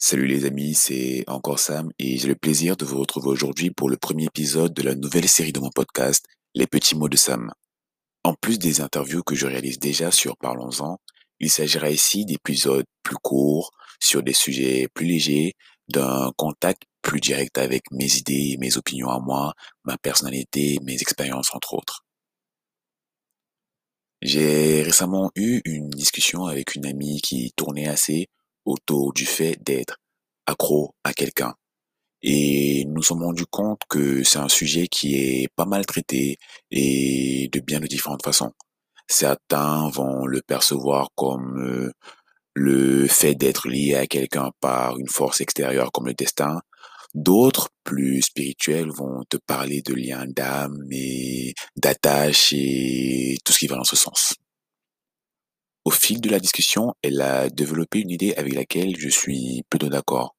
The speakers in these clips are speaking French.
Salut les amis, c'est encore Sam et j'ai le plaisir de vous retrouver aujourd'hui pour le premier épisode de la nouvelle série de mon podcast, Les petits mots de Sam. En plus des interviews que je réalise déjà sur Parlons-en, il s'agira ici d'épisodes plus courts, sur des sujets plus légers, d'un contact plus direct avec mes idées, mes opinions à moi, ma personnalité, mes expériences entre autres. J'ai récemment eu une discussion avec une amie qui tournait assez autour du fait d'être accro à quelqu'un. Et nous sommes rendus compte que c'est un sujet qui est pas mal traité et de bien de différentes façons. Certains vont le percevoir comme euh, le fait d'être lié à quelqu'un par une force extérieure comme le destin. D'autres, plus spirituels, vont te parler de liens d'âme et d'attache et tout ce qui va dans ce sens. Au fil de la discussion, elle a développé une idée avec laquelle je suis plutôt d'accord.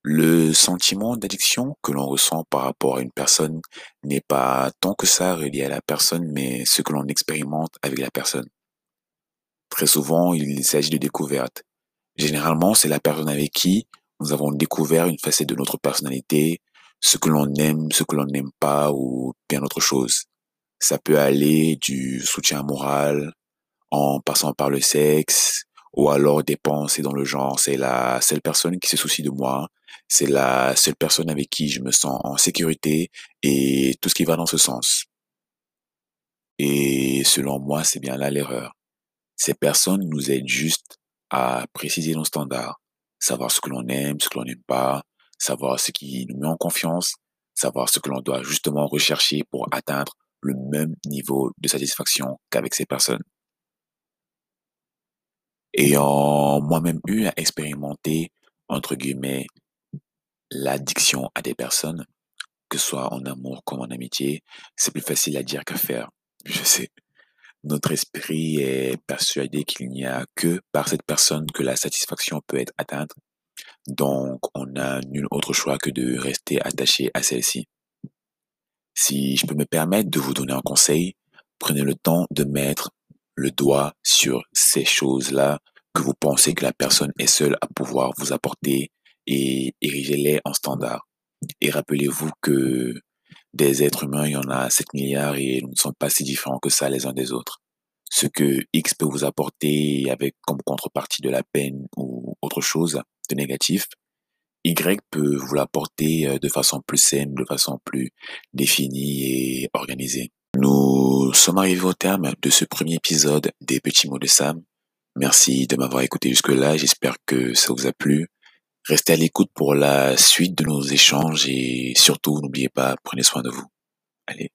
Le sentiment d'addiction que l'on ressent par rapport à une personne n'est pas tant que ça relié à la personne, mais ce que l'on expérimente avec la personne. Très souvent, il s'agit de découvertes. Généralement, c'est la personne avec qui nous avons découvert une facette de notre personnalité, ce que l'on aime, ce que l'on n'aime pas ou bien autre chose. Ça peut aller du soutien moral, en passant par le sexe, ou alors des pensées dans le genre, c'est la seule personne qui se soucie de moi, c'est la seule personne avec qui je me sens en sécurité et tout ce qui va dans ce sens. Et selon moi, c'est bien là l'erreur. Ces personnes nous aident juste à préciser nos standards, savoir ce que l'on aime, ce que l'on n'aime pas, savoir ce qui nous met en confiance, savoir ce que l'on doit justement rechercher pour atteindre le même niveau de satisfaction qu'avec ces personnes ayant moi-même eu à expérimenter, entre guillemets, l'addiction à des personnes, que ce soit en amour comme en amitié, c'est plus facile à dire qu'à faire. Je sais. Notre esprit est persuadé qu'il n'y a que par cette personne que la satisfaction peut être atteinte. Donc, on n'a nul autre choix que de rester attaché à celle-ci. Si je peux me permettre de vous donner un conseil, prenez le temps de mettre le doigt sur ces choses-là que vous pensez que la personne est seule à pouvoir vous apporter et érigez-les en standard. Et rappelez-vous que des êtres humains, il y en a 7 milliards et nous ne sommes pas si différents que ça les uns des autres. Ce que X peut vous apporter avec comme contrepartie de la peine ou autre chose de négatif, Y peut vous l'apporter euh, de façon plus saine, de façon plus définie et organisée. Nous sommes arrivés au terme de ce premier épisode des petits mots de Sam. Merci de m'avoir écouté jusque-là. J'espère que ça vous a plu. Restez à l'écoute pour la suite de nos échanges et surtout n'oubliez pas, prenez soin de vous. Allez.